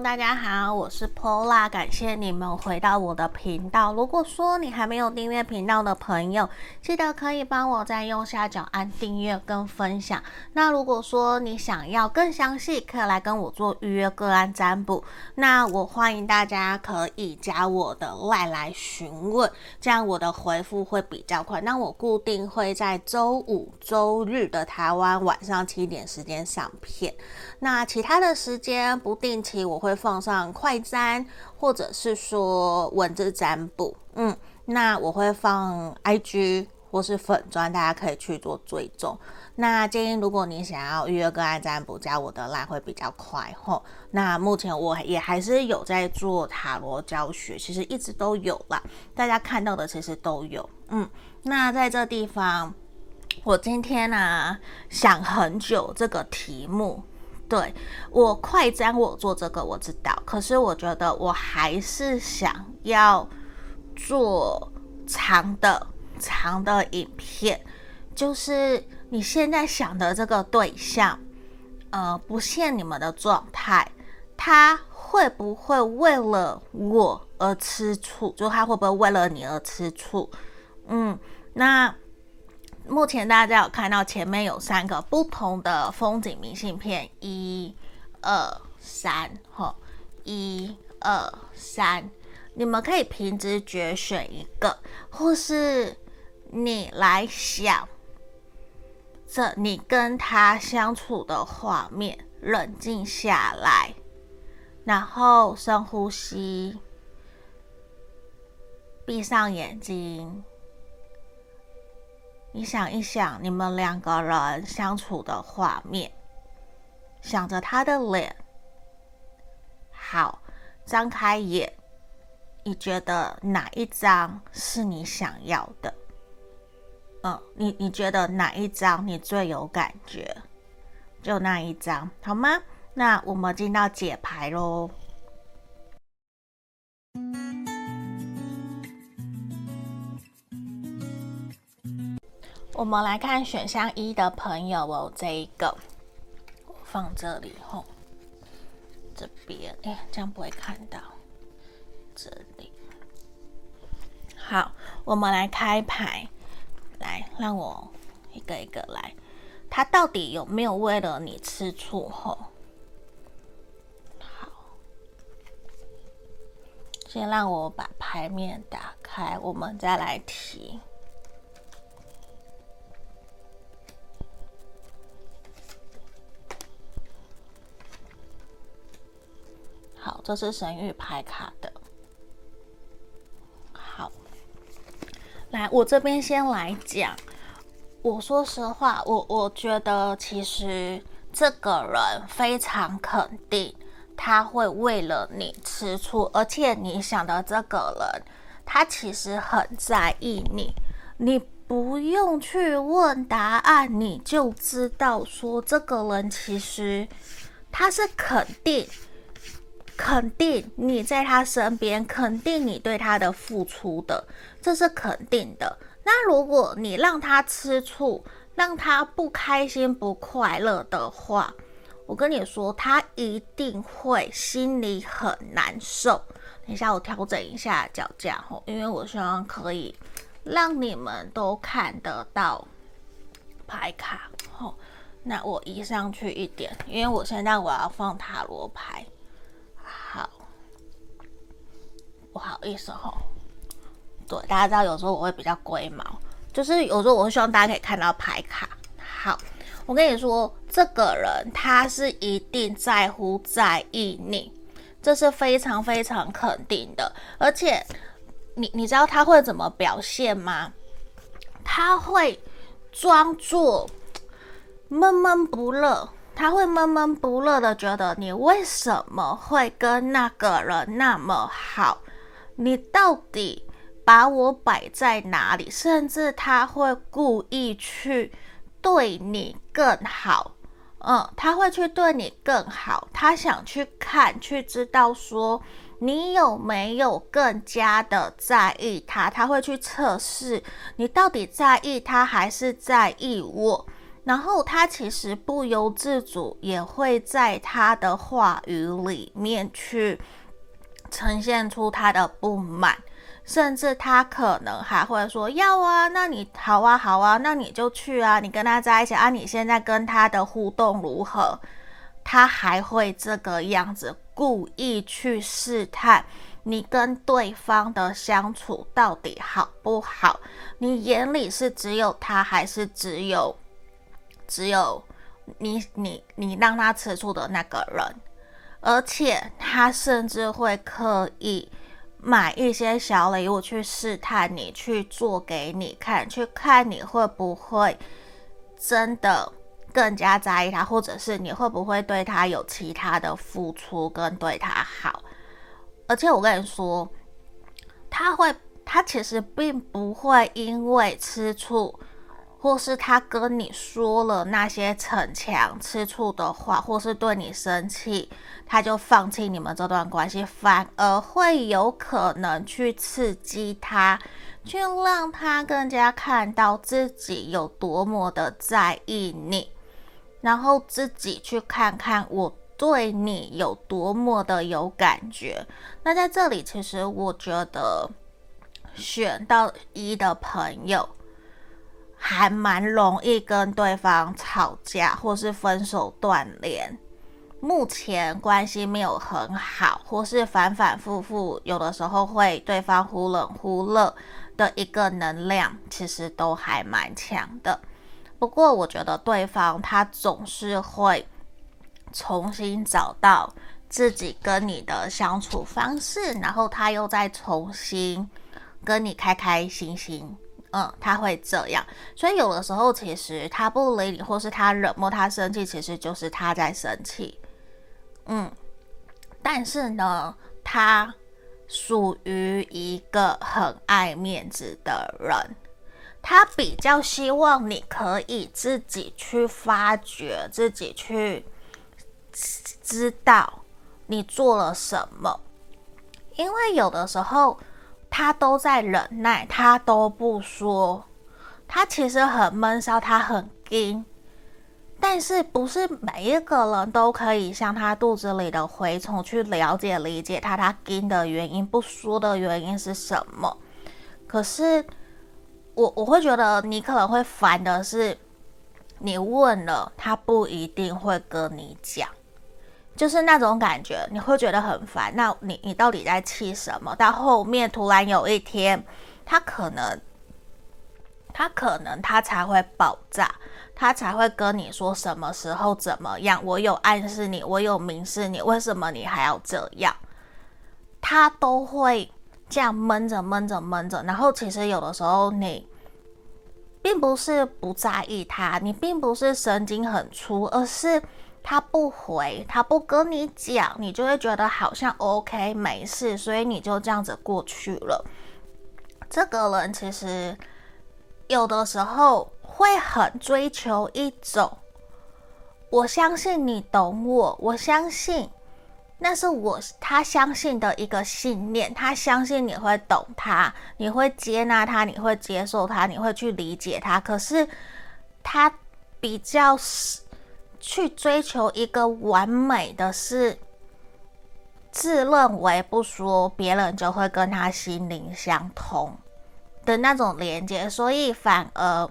大家好，我是 Pola，感谢你们回到我的频道。如果说你还没有订阅频道的朋友，记得可以帮我在右下角按订阅跟分享。那如果说你想要更详细，可以来跟我做预约个案占卜。那我欢迎大家可以加我的外来询问，这样我的回复会比较快。那我固定会在周五、周日的台湾晚上七点时间上片。那其他的时间不定期。我会放上快占，或者是说文字占卜，嗯，那我会放 IG 或是粉专，大家可以去做追踪。那建议如果你想要预约个案占卜，加我的 LINE 会比较快吼。那目前我也还是有在做塔罗教学，其实一直都有啦，大家看到的其实都有，嗯。那在这地方，我今天呢、想很久这个题目。对，我快占，我做这个我知道，可是我觉得我还是想要做长的长的影片，就是你现在想的这个对象，呃，不限你们的状态，他会不会为了我而吃醋？就他会不会为了你而吃醋？嗯，那。目前大家有看到前面有三个不同的风景明信片，一、二、三，吼，一、二、三，你们可以凭直觉选一个，或是你来想，这你跟他相处的画面，冷静下来，然后深呼吸，闭上眼睛。你想一想，你们两个人相处的画面，想着他的脸。好，张开眼，你觉得哪一张是你想要的？嗯，你你觉得哪一张你最有感觉？就那一张，好吗？那我们进到解牌喽。我们来看选项一的朋友哦，这一个我放这里吼，这边哎，这样不会看到。这里好，我们来开牌，来让我一个一个来，他到底有没有为了你吃醋吼？好，先让我把牌面打开，我们再来提。这是神諭牌卡的。好，来，我这边先来讲。我说实话，我我觉得其实这个人非常肯定，他会为了你吃醋，而且你想的这个人，他其实很在意你。你不用去问答案，你就知道说这个人其实他是肯定。肯定你在他身边，肯定你对他的付出的，这是肯定的。那如果你让他吃醋，让他不开心、不快乐的话，我跟你说，他一定会心里很难受。等一下，我调整一下脚架吼，因为我希望可以让你们都看得到牌卡吼。那我移上去一点，因为我现在我要放塔罗牌。不好意思吼，对，大家知道有时候我会比较龟毛，就是有时候我会希望大家可以看到牌卡。好，我跟你说，这个人他是一定在乎、在意你，这是非常非常肯定的。而且，你你知道他会怎么表现吗？他会装作闷闷不乐，他会闷闷不乐的觉得你为什么会跟那个人那么好。你到底把我摆在哪里？甚至他会故意去对你更好，嗯，他会去对你更好，他想去看，去知道说你有没有更加的在意他，他会去测试你到底在意他还是在意我。然后他其实不由自主也会在他的话语里面去呈现出他的不满，甚至他可能还会说要啊，那你好啊好啊，那你就去啊，你跟他在一起啊，你现在跟他的互动如何？他还会这个样子故意去试探你跟对方的相处到底好不好？你眼里是只有他，还是只有？只有你，你，你让他吃醋的那个人，而且他甚至会刻意买一些小礼物去试探你，去做给你看，去看你会不会真的更加在意他，或者是你会不会对他有其他的付出跟对他好。而且我跟你说，他会，他其实并不会因为吃醋。或是他跟你说了那些逞强、吃醋的话，或是对你生气，他就放弃你们这段关系，反而会有可能去刺激他，去让他更加看到自己有多么的在意你，然后自己去看看我对你有多么的有感觉。那在这里，其实我觉得选到一的朋友。还蛮容易跟对方吵架，或是分手断联。目前关系没有很好，或是反反复复，有的时候会对方忽冷忽热的一个能量，其实都还蛮强的。不过我觉得对方他总是会重新找到自己跟你的相处方式，然后他又再重新跟你开开心心。嗯，他会这样，所以有的时候其实他不理你，或是他冷漠、他生气，其实就是他在生气。嗯，但是呢，他属于一个很爱面子的人，他比较希望你可以自己去发掘，自己去知道你做了什么，因为有的时候。他都在忍耐，他都不说，他其实很闷骚，他很硬，但是不是每一个人都可以像他肚子里的蛔虫去了解理解他，他硬的原因，不说的原因是什么？可是我我会觉得你可能会烦的是，你问了他不一定会跟你讲。就是那种感觉，你会觉得很烦。那你你到底在气什么？到后面突然有一天，他可能，他可能他才会爆炸，他才会跟你说什么时候怎么样。我有暗示你，我有明示你，为什么你还要这样？他都会这样闷着闷着闷着。然后其实有的时候你并不是不在意他，你并不是神经很粗，而是。他不回，他不跟你讲，你就会觉得好像 OK 没事，所以你就这样子过去了。这个人其实有的时候会很追求一种，我相信你懂我，我相信那是我他相信的一个信念，他相信你会懂他，你会接纳他，你会接受他，你会去理解他。可是他比较去追求一个完美的是，自认为不说别人就会跟他心灵相通的那种连接，所以反而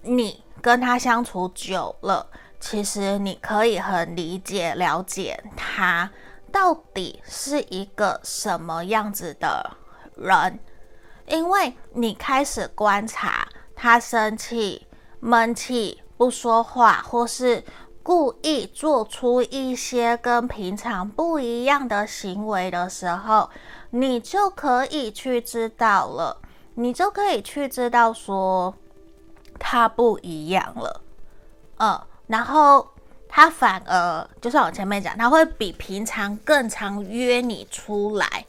你跟他相处久了，其实你可以很理解了解他到底是一个什么样子的人，因为你开始观察他生气、闷气。不说话，或是故意做出一些跟平常不一样的行为的时候，你就可以去知道了，你就可以去知道说他不一样了，嗯，然后他反而就像我前面讲，他会比平常更常约你出来，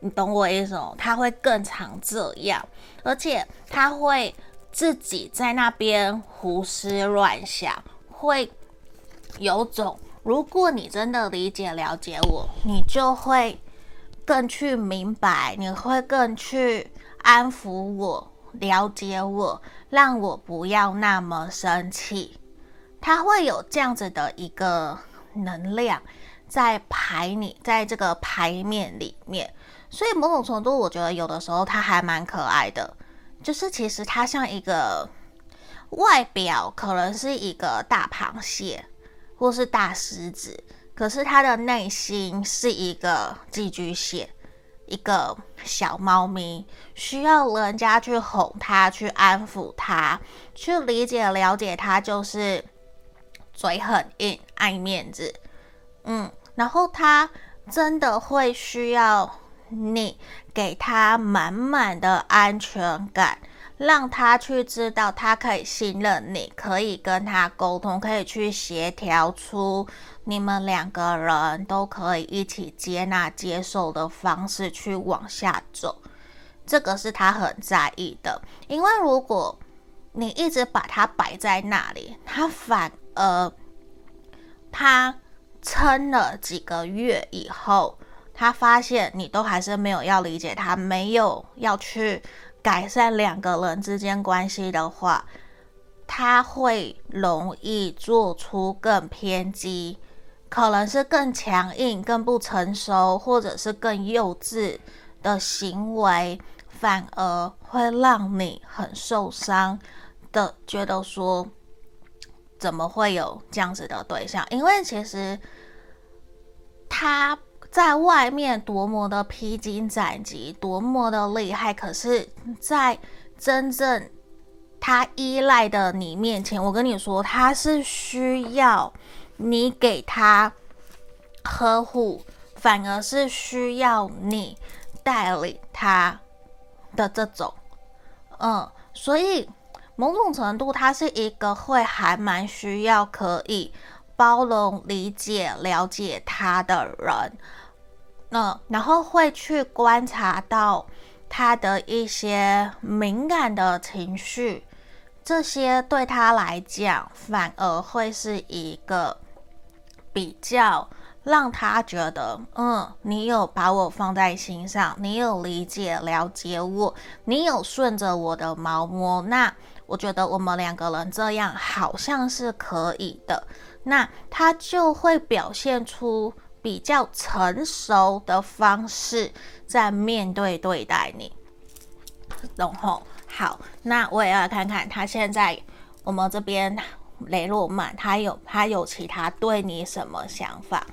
你懂我意思哦？他会更常这样，而且他会。自己在那边胡思乱想，会有种，如果你真的理解了解我，你就会更去明白，你会更去安抚我，了解我，让我不要那么生气。他会有这样子的一个能量在排你，在这个牌面里面。所以某种程度，我觉得有的时候他还蛮可爱的，就是其实他像一个外表可能是一个大螃蟹或是大狮子，可是他的内心是一个寄居蟹，一个小猫咪，需要人家去哄他，去安抚他，去理解了解他，就是嘴很硬，爱面子，嗯，然后他真的会需要。你给他满满的安全感，让他去知道他可以信任你，可以跟他沟通，可以去协调出你们两个人都可以一起接纳、接受的方式去往下走。这个是他很在意的，因为如果你一直把他摆在那里，他反而他撑了几个月以后。他发现你都还是没有要理解他，没有要去改善两个人之间关系的话，他会容易做出更偏激，可能是更强硬、更不成熟，或者是更幼稚的行为，反而会让你很受伤的，觉得说怎么会有这样子的对象？因为其实他。在外面多么的披荆斩棘，多么的厉害，可是，在真正他依赖的你面前，我跟你说，他是需要你给他呵护，反而是需要你带领他的这种，嗯，所以某种程度，他是一个会还蛮需要可以包容、理解、了解他的人。嗯，然后会去观察到他的一些敏感的情绪，这些对他来讲反而会是一个比较让他觉得，嗯，你有把我放在心上，你有理解了解我，你有顺着我的毛摸，那我觉得我们两个人这样好像是可以的，那他就会表现出。比较成熟的方式在面对对待你，然后好，那我也要看看他现在我们这边雷诺曼他有他有其他对你什么想法？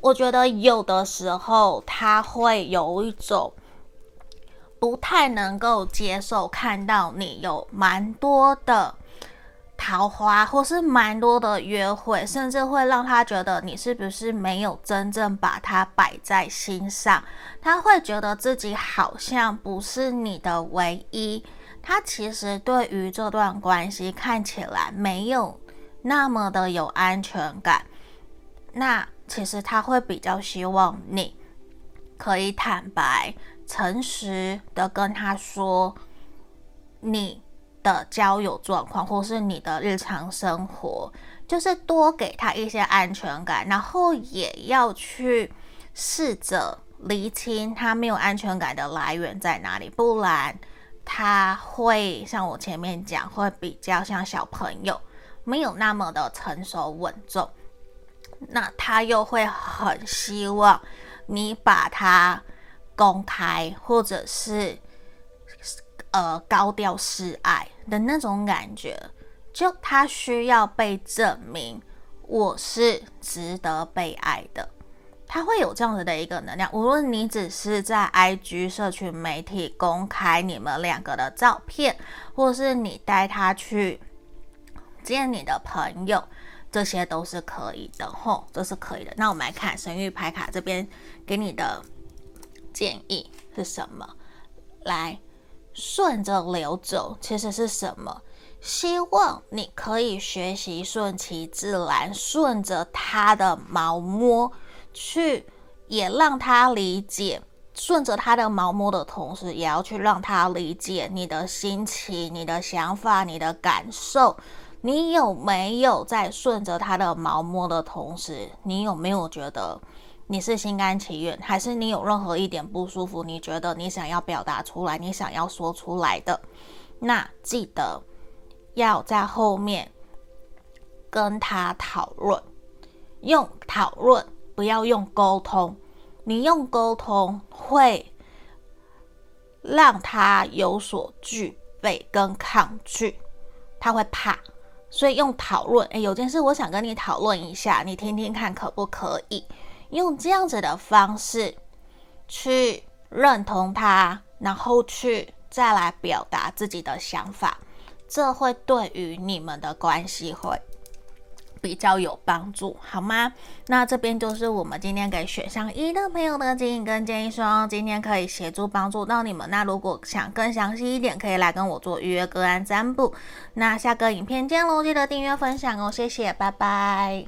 我觉得有的时候他会有一种不太能够接受看到你有蛮多的。桃花，或是蛮多的约会，甚至会让他觉得你是不是没有真正把他摆在心上？他会觉得自己好像不是你的唯一。他其实对于这段关系看起来没有那么的有安全感。那其实他会比较希望你可以坦白、诚实的跟他说你。的交友状况，或是你的日常生活，就是多给他一些安全感，然后也要去试着厘清他没有安全感的来源在哪里，不然他会像我前面讲，会比较像小朋友，没有那么的成熟稳重，那他又会很希望你把他公开，或者是。呃，高调示爱的那种感觉，就他需要被证明我是值得被爱的，他会有这样子的一个能量。无论你只是在 IG 社群媒体公开你们两个的照片，或是你带他去见你的朋友，这些都是可以的，吼，这是可以的。那我们来看神諭牌卡这边给你的建议是什么？来。顺着流走其实是什么？希望你可以学习顺其自然，顺着他的毛摸去，也让他理解。顺着他的毛摸的同时，也要去让他理解你的心情、你的想法、你的感受。你有没有在顺着他的毛摸的同时，你有没有觉得？你是心甘情愿，还是你有任何一点不舒服？你觉得你想要表达出来，你想要说出来的，那记得要在后面跟他讨论，用讨论，不要用沟通。你用沟通会让他有所惧备跟抗拒，他会怕。所以用讨论，诶，有件事我想跟你讨论一下，你听听看可不可以？用这样子的方式去认同他，然后去再来表达自己的想法，这会对于你们的关系会比较有帮助，好吗？那这边就是我们今天给选项一的朋友的建议跟建议，希望今天可以协助帮助到你们。那如果想更详细一点，可以来跟我做预约个案占卜。那下个影片见喽，记得订阅分享哦，谢谢，拜拜。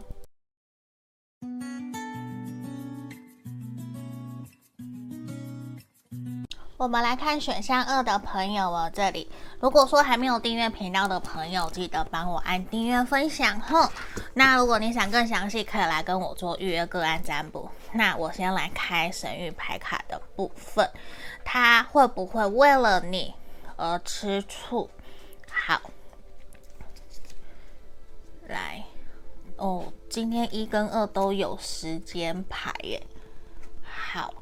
我们来看选项二的朋友哦，这里如果说还没有订阅频道的朋友，记得帮我按订阅分享后。那如果你想更详细，可以来跟我做预约个案占卜。那我先来开神諭牌卡的部分，他会不会为了你而吃醋？好，来哦，今天一跟二都有时间牌耶，好。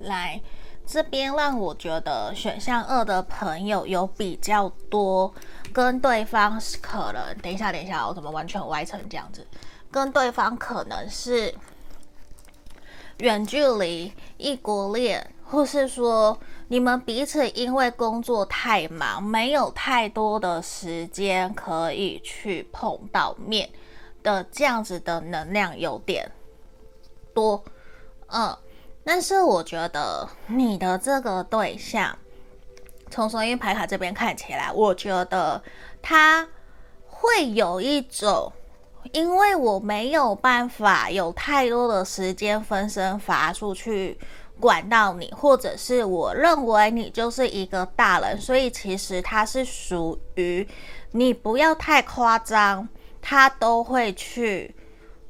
来这边让我觉得选项二的朋友有比较多跟对方可能，等一下等一下，我怎么完全歪成这样子？跟对方可能是远距离、异国恋，或是说你们彼此因为工作太忙，没有太多的时间可以去碰到面的这样子的能量有点多，嗯。但是我觉得你的这个对象，从神諭牌卡这边看起来，我觉得他会有一种，因为我没有办法有太多的时间分身乏术去管到你，或者是我认为你就是一个大人，所以其实他是属于你不要太夸张，他都会去。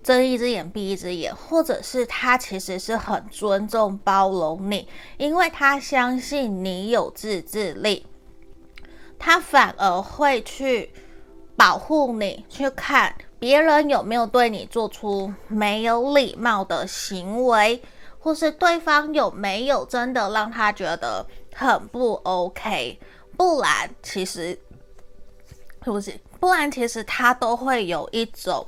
睁一只眼闭一只眼，或者是他其实是很尊重包容你，因为他相信你有自制力，他反而会去保护你，去看别人有没有对你做出没有礼貌的行为，或是对方有没有真的让他觉得很不 OK，不然其实是不是？不然其实他都会有一种。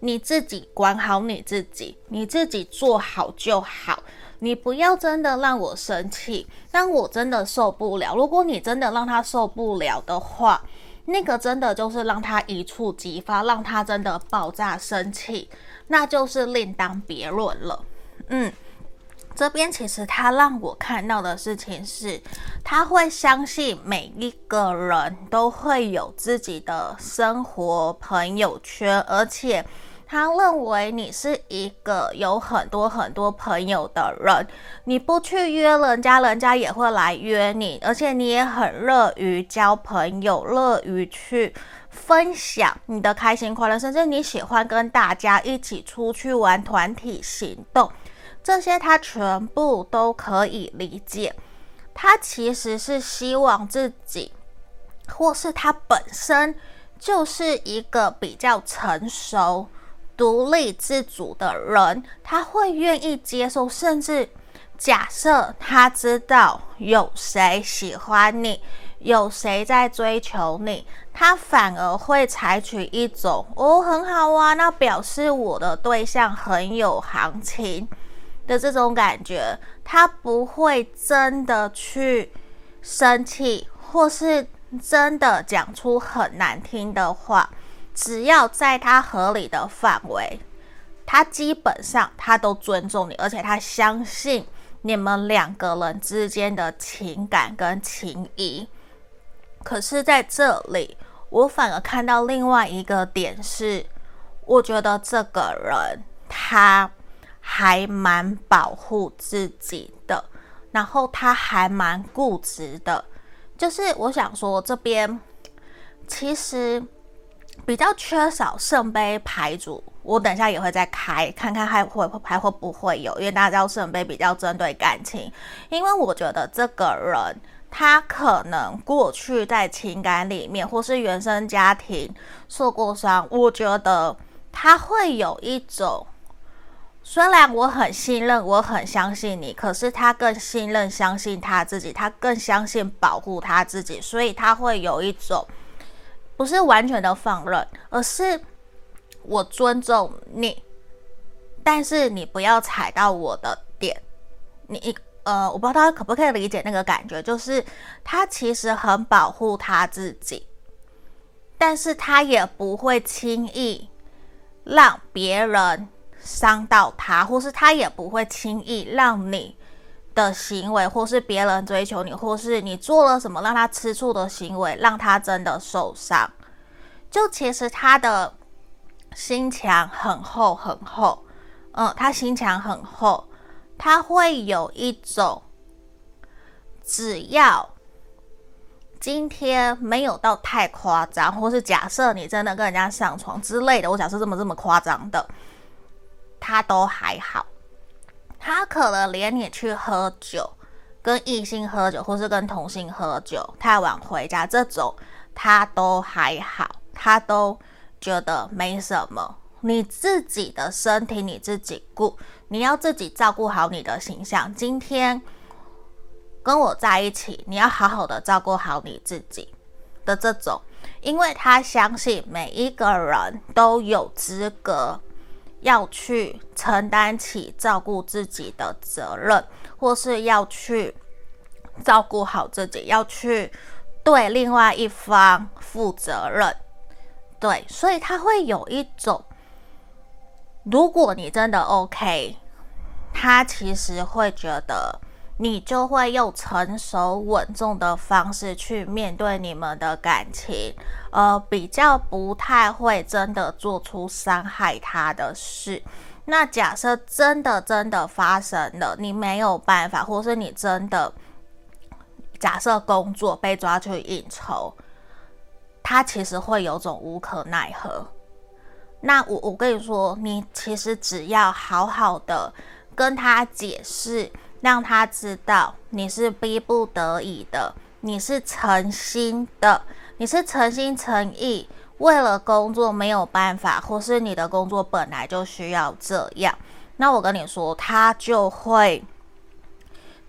你自己管好你自己，你自己做好就好。你不要真的让我生气，让我真的受不了。如果你真的让他受不了的话，那个真的就是让他一触即发，让他真的爆炸生气，那就是另当别论了。嗯，这边其实他让我看到的事情是，他会相信每一个人都会有自己的生活朋友圈，而且。他认为你是一个有很多很多朋友的人，你不去约人家，人家也会来约你，而且你也很乐于交朋友，乐于去分享你的开心快乐，甚至你喜欢跟大家一起出去玩，团体行动，这些他全部都可以理解。他其实是希望自己，或是他本身就是一个比较成熟。独立自主的人，他会愿意接受，甚至假设他知道有谁喜欢你，有谁在追求你，他反而会采取一种哦，很好啊，那表示我的对象很有行情的这种感觉，他不会真的去生气，或是真的讲出很难听的话。只要在他合理的范围，他基本上他都尊重你，而且他相信你们两个人之间的情感跟情谊。可是在这里，我反而看到另外一个点是，我觉得这个人他还蛮保护自己的，然后他还蛮固执的。就是我想说，这边其实。比较缺少圣杯牌组，我等下也会再开看看还会还会不会有，因为大家知道圣杯比较针对感情，因为我觉得这个人他可能过去在情感里面或是原生家庭受过伤，我觉得他会有一种。虽然我很信任，我很相信你，可是他更信任、相信他自己，他更相信保护他自己，所以他会有一种不是完全的放任，而是我尊重你，但是你不要踩到我的点。你呃，我不知道他可不可以理解那个感觉，就是他其实很保护他自己，但是他也不会轻易让别人。伤到他，或是他也不会轻易让你的行为，或是别人追求你，或是你做了什么让他吃醋的行为，让他真的受伤。就其实他的心墙很厚很厚，嗯，他心墙很厚，他会有一种，只要今天没有到太夸张，或是假设你真的跟人家上床之类的，我假设这么这么夸张的。他都还好，他可能连你去喝酒，跟异性喝酒，或是跟同性喝酒，太晚回家这种，他都还好，他都觉得没什么。你自己的身体你自己顾，你要自己照顾好你的形象。今天跟我在一起，你要好好的照顾好你自己的这种，因为他相信每一个人都有资格。要去承担起照顾自己的责任，或是要去照顾好自己，要去对另外一方负责任。对，所以他会有一种，如果你真的 OK，他其实会觉得。你就会用成熟稳重的方式去面对你们的感情，呃，比较不太会真的做出伤害他的事。那假设真的真的发生了，你没有办法，或是你真的假设工作被抓去应酬，他其实会有种无可奈何。那我我跟你说，你其实只要好好的跟他解释。让他知道你是逼不得已的，你是诚心的，你是诚心诚意，为了工作没有办法，或是你的工作本来就需要这样。那我跟你说，他就会，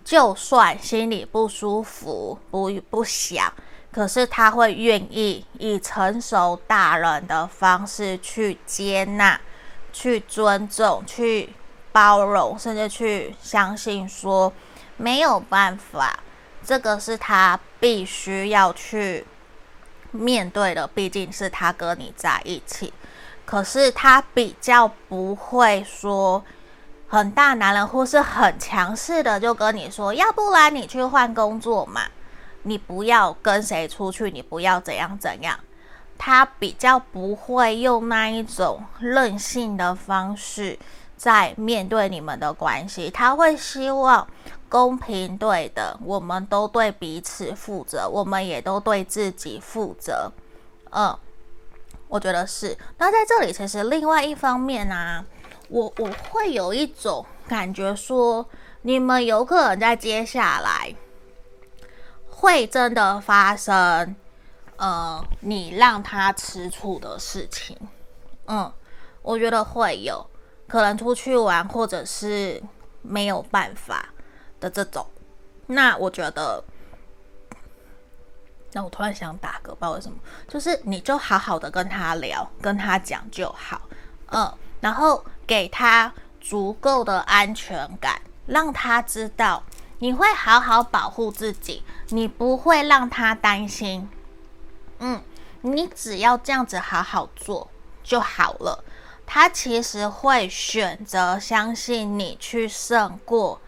就算心里不舒服，不不想，可是他会愿意以成熟大人的方式去接纳，去尊重，去。包容，甚至去相信说没有办法，这个是他必须要去面对的，毕竟是他跟你在一起。可是他比较不会说很大男人或是很强势的就跟你说，要不然你去换工作嘛，你不要跟谁出去，你不要怎样怎样。他比较不会用那一种任性的方式。在面对你们的关系，他会希望公平对的，我们都对彼此负责，我们也都对自己负责。嗯，我觉得是。那在这里，其实另外一方面呢、啊，我我会有一种感觉说，你们有可能在接下来会真的发生，呃，你让他吃醋的事情。嗯，我觉得会有。可能出去玩，或者是没有办法的这种，那我觉得，那我突然想打嗝，不知道为什么，就是你就好好的跟他聊，跟他讲就好，嗯，然后给他足够的安全感，让他知道你会好好保护自己，你不会让他担心，嗯，你只要这样子好好做就好了。他其实会选择相信你，去胜过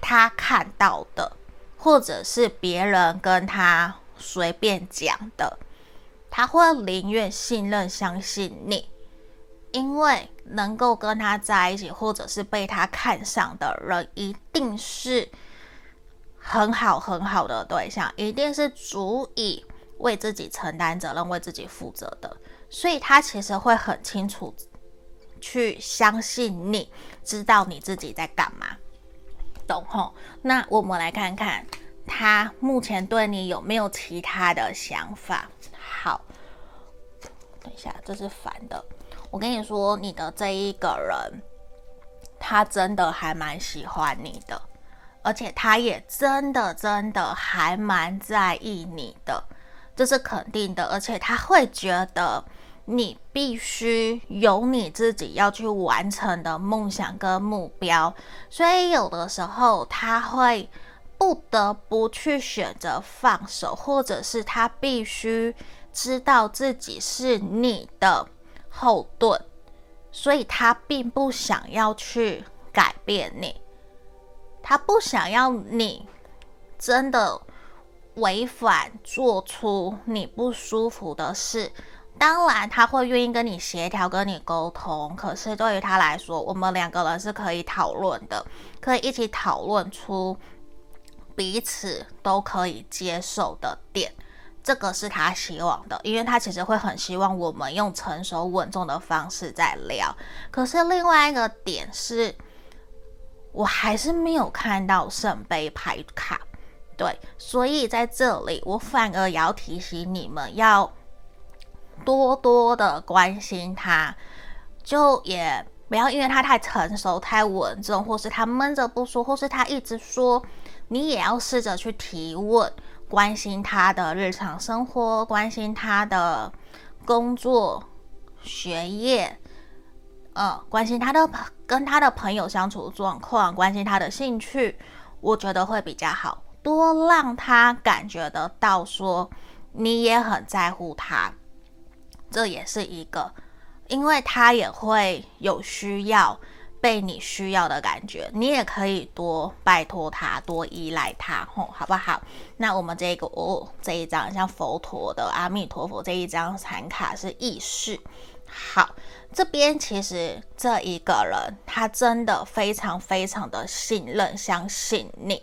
他看到的，或者是别人跟他随便讲的。他会宁愿信任、相信你，因为能够跟他在一起，或者是被他看上的人，一定是很好很好的对象，一定是足以为自己承担责任、为自己负责的。所以他其实会很清楚，去相信你，知道你自己在干嘛，懂吼？那我们来看看他目前对你有没有其他的想法？好，等一下，这是反的。我跟你说，你的这一个人，他真的还蛮喜欢你的，而且他也真的真的还蛮在意你的，这是肯定的。而且他会觉得你必须有你自己要去完成的梦想跟目标，所以有的时候他会不得不去选择放手，或者是他必须知道自己是你的。后盾，所以他并不想要去改变你，他不想要你真的违反做出你不舒服的事。当然，他会愿意跟你协调、跟你沟通。可是对于他来说，我们两个人是可以讨论的，可以一起讨论出彼此都可以接受的点。这个是他希望的，因为他其实会很希望我们用成熟稳重的方式在聊。可是另外一个点是，我还是没有看到圣杯牌卡，对，所以在这里我反而也要提醒你们要多多的关心他，就也不要因为他太成熟、太稳重，或是他闷着不说，或是他一直说，你也要试着去提问。关心他的日常生活，关心他的工作、学业，呃，关心他的跟他的朋友相处状况，关心他的兴趣，我觉得会比较好，多让他感觉得到说你也很在乎他，这也是一个，因为他也会有需要。被你需要的感觉，你也可以多拜托他，多依赖他，吼，好不好？那我们这个哦，这一张像佛陀的阿弥陀佛这一张禅卡是意识。好，这边其实这一个人他真的非常非常的信任、相信你，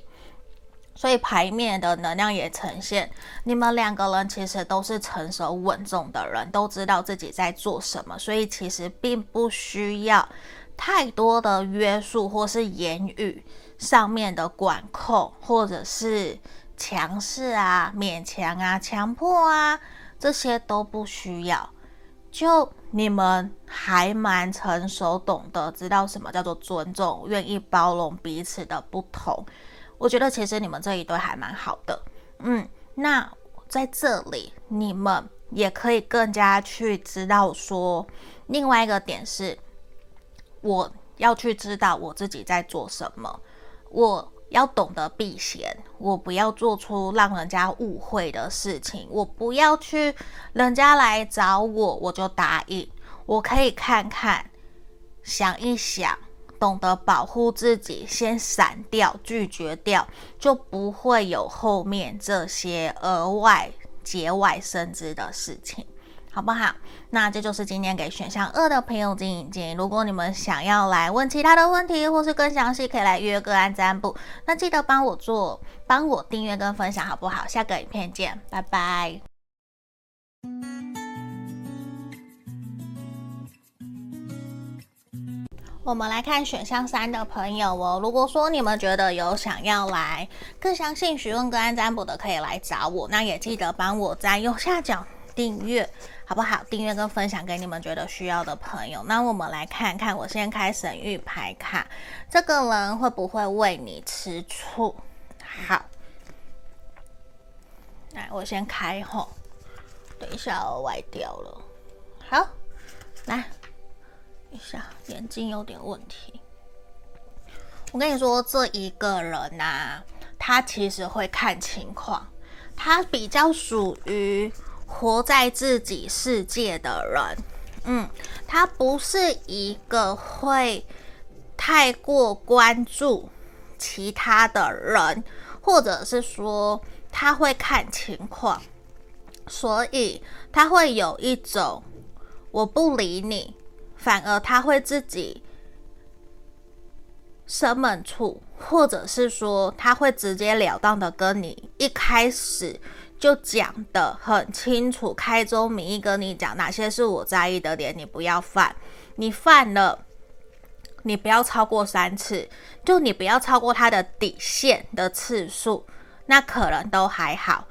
所以牌面的能量也呈现，你们两个人其实都是成熟稳重的人，都知道自己在做什么，所以其实并不需要。太多的约束，或是言语上面的管控，或者是强势啊、勉强啊、强迫啊，这些都不需要。就你们还蛮成熟，懂得知道什么叫做尊重，愿意包容彼此的不同。我觉得其实你们这一对还蛮好的。嗯，那在这里你们也可以更加去知道说，另外一个点是。我要去知道我自己在做什么，我要懂得避嫌，我不要做出让人家误会的事情，我不要去人家来找我我就答应，我可以看看，想一想，懂得保护自己，先闪掉，拒绝掉，就不会有后面这些额外节外生枝的事情。好不好？那这就是今天给选项二的朋友指引建议。如果你们想要来问其他的问题，或是更详细，可以来约个案占卜。那记得帮我做，帮我订阅跟分享，好不好？下个影片见，拜拜。我们来看选项三的朋友哦。如果说你们觉得有想要来更相信询问个案占卜的，可以来找我。那也记得帮我在右下角订阅。好不好？订阅跟分享给你们觉得需要的朋友。那我们来看看，我先开神谕牌卡，这个人会不会为你吃醋？好，来，我先开吼，等一下我歪掉了。好，来，一下眼睛有点问题。我跟你说，这一个人呐、他其实会看情况，他比较属于。活在自己世界的人，嗯，他不是一个会太过关注其他的人，或者是说他会看情况，所以他会有一种我不理你，反而他会自己生闷气，或者是说他会直截了当的跟你一开始。就讲得很清楚，开宗明义跟你讲哪些是我在意的点，你不要犯，你犯了，你不要超过三次，就你不要超过他的底线的次数，那可能都还好。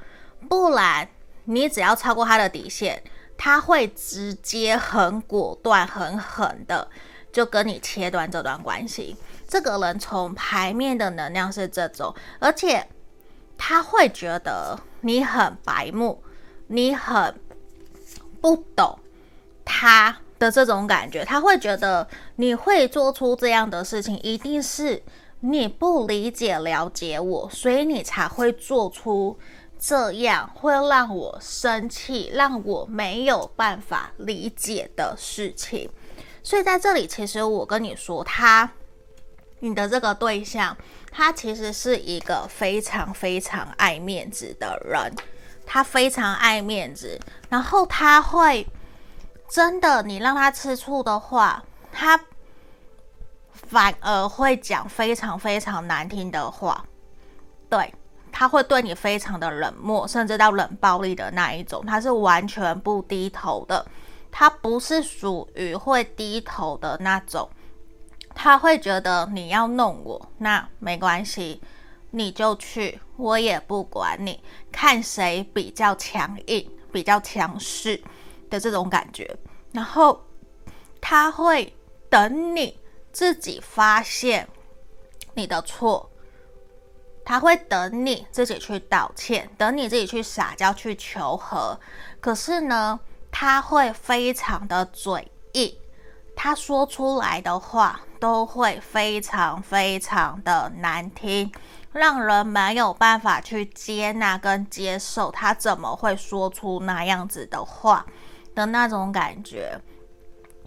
不然，你只要超过他的底线，他会直接很果断、很狠的就跟你切断这段关系。这个人从牌面的能量是这种，而且他会觉得你很白目，你很不懂他的这种感觉。他会觉得你会做出这样的事情，一定是你不理解、了解我，所以你才会做出。这样会让我生气，让我没有办法理解的事情。所以在这里，其实我跟你说，他，你的这个对象，他其实是一个非常非常爱面子的人，他非常爱面子，然后他会真的，你让他吃醋的话，他反而会讲非常非常难听的话，对。他会对你非常的冷漠，甚至到冷暴力的那一种，他是完全不低头的，他不是属于会低头的那种，他会觉得你要弄我，那没关系，你就去，我也不管你，看谁比较强硬、比较强势的这种感觉，然后他会等你自己发现你的错。他会等你自己去道歉，等你自己去撒娇去求和。可是呢，他会非常的嘴硬，他说出来的话都会非常非常的难听，让人没有办法去接纳跟接受。他怎么会说出那样子的话的那种感觉？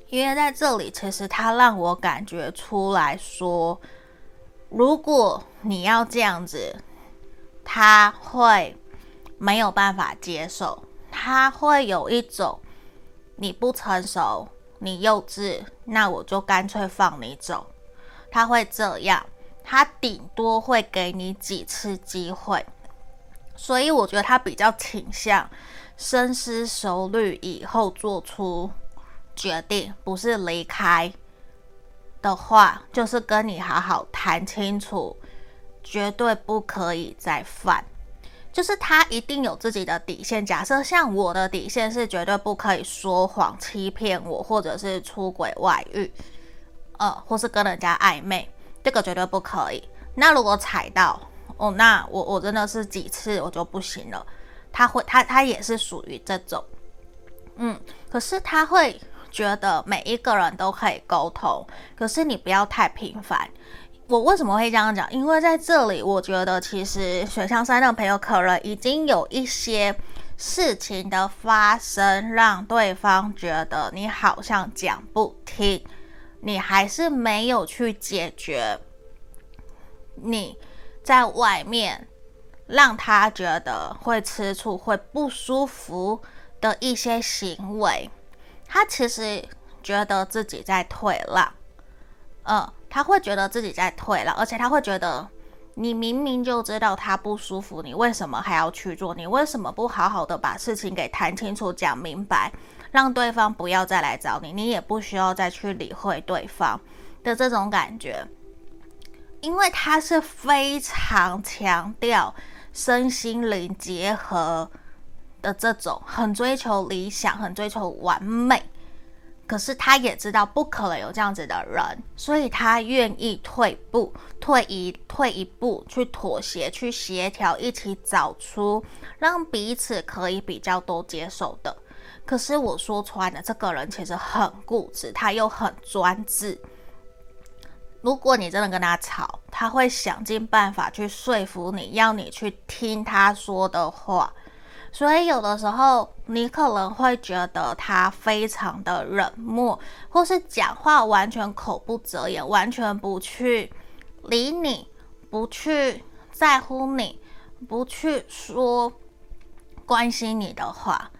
因为在这里，其实他让我感觉出来说。如果你要这样子，他会没有办法接受，他会有一种你不成熟、你幼稚，那我就干脆放你走。他会这样，他顶多会给你几次机会，所以我觉得他比较倾向深思熟虑以后做出决定，不是离开。的话，就是跟你好好谈清楚，绝对不可以再犯。就是他一定有自己的底线。假设像我的底线是绝对不可以说谎、欺骗我，或者是出轨外遇，呃，或是跟人家暧昧，这个绝对不可以。那如果踩到，哦，那我我真的是几次我就不行了。他会，他他也是属于这种，嗯，可是他会。觉得每一个人都可以沟通，可是你不要太频繁。我为什么会这样讲？因为在这里，我觉得其实选项三的朋友可能已经有一些事情的发生，让对方觉得你好像讲不听，你还是没有去解决你在外面让他觉得会吃醋、会不舒服的一些行为。他其实觉得自己在退让，嗯，他会觉得自己在退让，而且他会觉得你明明就知道他不舒服，你为什么还要去做？你为什么不好好的把事情给谈清楚、讲明白，让对方不要再来找你？你也不需要再去理会对方的这种感觉，因为他是非常强调身心灵结合。的这种很追求理想，很追求完美，可是他也知道不可能有这样子的人，所以他愿意退步，退一退一步去妥协，去协调，一起找出让彼此可以比较多接受的。可是我说穿了，这个人其实很固执，他又很专制。如果你真的跟他吵，他会想尽办法去说服你，要你去听他说的话。所以有的时候，你可能会觉得他非常的冷漠，或是讲话完全口不择言，完全不去理你，不去在乎你，不去说关心你的话。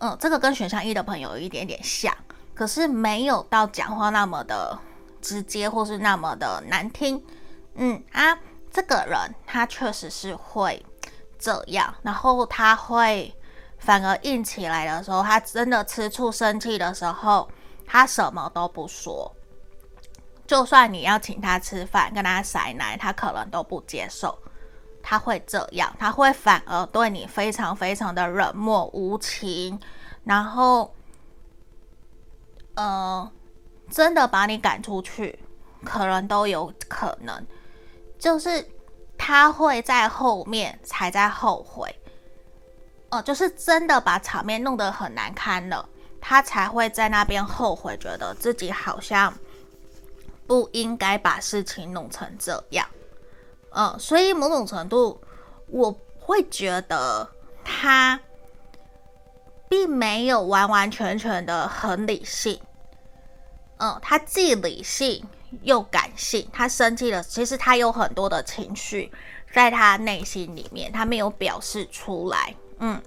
嗯，这个跟选项一的朋友有一点点像，可是没有到讲话那么的直接，或是那么的难听。嗯啊，这个人他确实是会。这样，然后他会反而硬起来的时候，他真的吃醋生气的时候，他什么都不说。就算你要请他吃饭，跟他塞奶，他可能都不接受。他会这样，他会反而对你非常非常的冷漠无情，然后，呃，真的把你赶出去，可能都有可能，就是他会在后面才在后悔，哦、呃，就是真的把场面弄得很难堪了，他才会在那边后悔，觉得自己好像不应该把事情弄成这样。嗯，所以某种程度，我会觉得他并没有完完全全的很理性。嗯，他既理性又感性。他生气了，其实他有很多的情绪在他内心里面，他没有表示出来。嗯，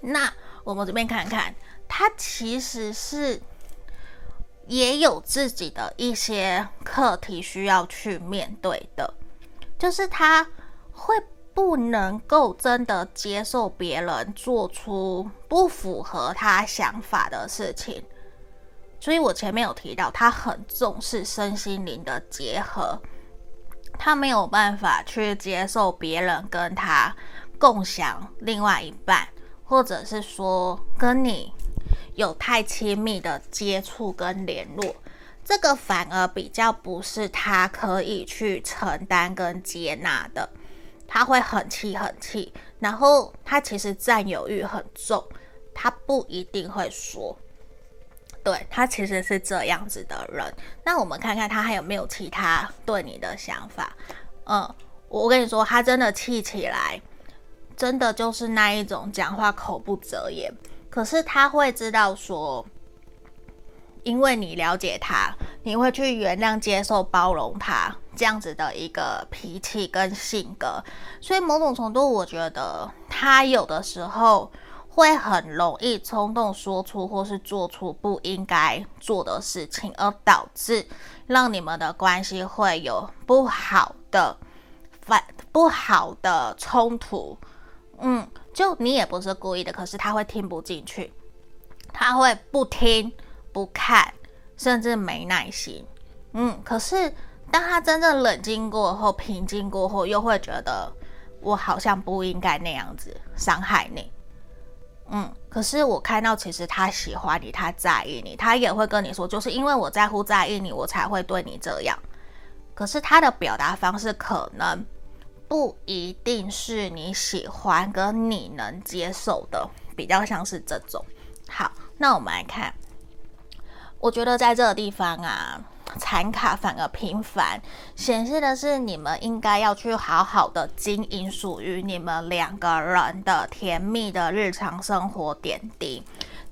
那我们这边看看，他其实是也有自己的一些课题需要去面对的。就是他会不能够真的接受别人做出不符合他想法的事情，所以我前面有提到，他很重视身心灵的结合，他没有办法去接受别人跟他共享另外一半，或者是说跟你有太亲密的接触跟联络。这个反而比较不是他可以去承担跟接纳的，他会很气很气，然后他其实占有欲很重，他不一定会说，对，他其实是这样子的人。那我们看看他还有没有其他对你的想法？嗯，我跟你说，他真的气起来，真的就是那一种讲话口不择言，可是他会知道说。因为你了解他，你会去原谅、接受、包容他这样子的一个脾气跟性格，所以某种程度，我觉得他有的时候会很容易冲动说出或是做出不应该做的事情，而导致让你们的关系会有不好的反不好的冲突。嗯，就你也不是故意的，可是他会听不进去，他会不听。不看，甚至没耐心，嗯，可是当他真正冷静过后、平静过后，又会觉得我好像不应该那样子伤害你，嗯，可是我看到其实他喜欢你，他在意你，他也会跟你说，就是因为我在乎、在意你，我才会对你这样。可是他的表达方式可能不一定是你喜欢跟你能接受的，比较像是这种。好，那我们来看。我觉得在这个地方啊，残卡反而频繁，显示的是你们应该要去好好的经营属于你们两个人的甜蜜的日常生活点滴，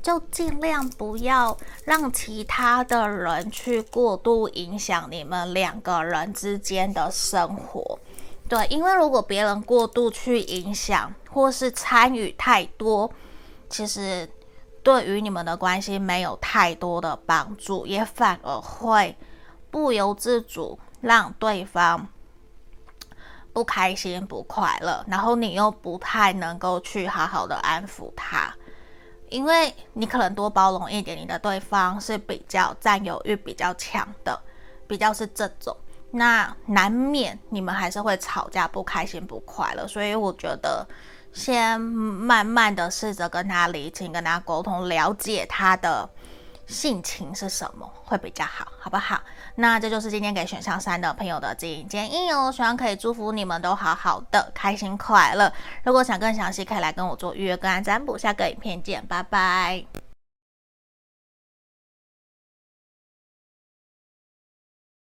就尽量不要让其他的人去过度影响你们两个人之间的生活。对，因为如果别人过度去影响或是参与太多，其实。对于你们的关系没有太多的帮助，也反而会不由自主让对方不开心、不快乐，然后你又不太能够去好好的安抚他，因为你可能多包容一点，你的对方是比较占有欲比较强的，比较是这种，那难免你们还是会吵架、不开心、不快乐，所以我觉得。先慢慢的试着跟他理清，跟他沟通，了解他的性情是什么，会比较好，好不好？那这就是今天给选项三的朋友的建议建议哦，希望可以祝福你们都好好的，开心快乐。如果想更详细，可以来跟我做预约个案占卜。下个影片见，拜拜。